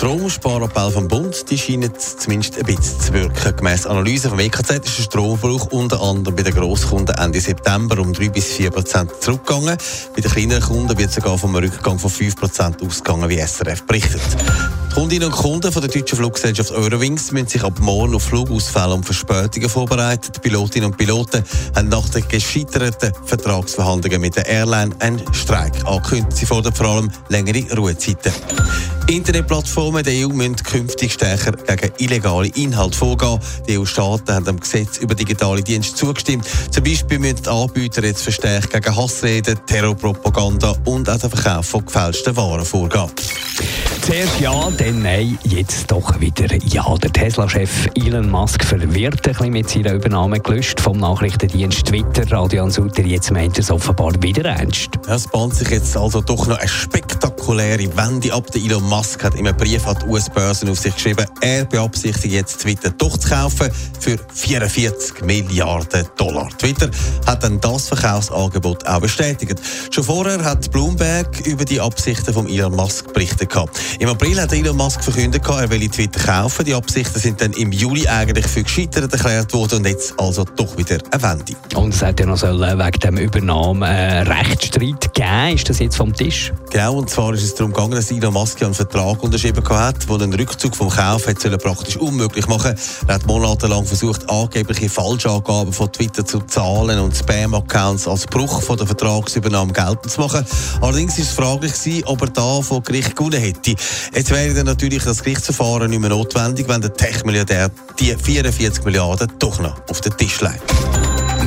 Die Stromsparappell vom Bund die scheinen zumindest ein bisschen zu wirken. Gemäss Analyse vom EKZ ist der Stromverbrauch unter anderem bei den Grosskunden Ende September um 3 bis 4 Prozent zurückgegangen. Bei den kleineren Kunden wird sogar vom Rückgang von 5 Prozent ausgegangen, wie SRF berichtet. Die Kundinnen und Kunden von der deutschen Fluggesellschaft Eurowings müssen sich ab morgen auf Flugausfälle und Verspätungen vorbereiten. Die Pilotinnen und Piloten haben nach den gescheiterten Vertragsverhandlungen mit der Airline einen Streik angekündigt. Sie fordern vor allem längere Ruhezeiten. Internetplattformen der EU müssen künftig stärker gegen illegale Inhalte vorgehen. Die EU-Staaten haben dem Gesetz über digitale Dienste zugestimmt. Zum Beispiel müssen die Anbieter jetzt verstärkt gegen Hassreden, Terrorpropaganda und auch den Verkauf von gefälschten Waren vorgehen. Zuerst ja, dann nein, jetzt doch wieder ja. Der Tesla-Chef Elon Musk verwirrt ein bisschen mit seiner Übernahme gelöscht vom Nachrichtendienst Twitter. Radio Sutter, jetzt meint er es offenbar wieder ernst. Es bahnt sich jetzt also doch noch eine spektakuläre Wende ab. Der Elon Musk hat in einem Brief an die US-Börsen auf sich geschrieben, er beabsichtigt jetzt Twitter doch zu kaufen für 44 Milliarden Dollar. Twitter hat dann das Verkaufsangebot auch bestätigt. Schon vorher hat Bloomberg über die Absichten von Elon Musk berichtet. Im April hat Elon Musk verkündet, er will Twitter kaufen. Die Absichten sind dann im Juli eigentlich für gescheitert erklärt worden und jetzt also doch wieder eine Wende. Und es hat ja noch wegen dem Übernahme einen Rechtsstreit gegeben. Ist das jetzt vom Tisch? Genau, und zwar ist es darum gegangen, dass Elon Musk einen Vertrag unterschrieben hat, der einen Rückzug vom Kauf hat praktisch unmöglich machen Er hat monatelang versucht, angebliche Falschangaben von Twitter zu Zahlen und Spam-Accounts als Bruch von der Vertragsübernahme geltend zu machen. Allerdings war es fraglich, ob er da vor Gericht gewonnen hätte. Jetzt wäre dann natürlich das Gerichtsverfahren nicht mehr notwendig, wenn der Tech-Milliardär die 44 Milliarden doch noch auf den Tisch legt.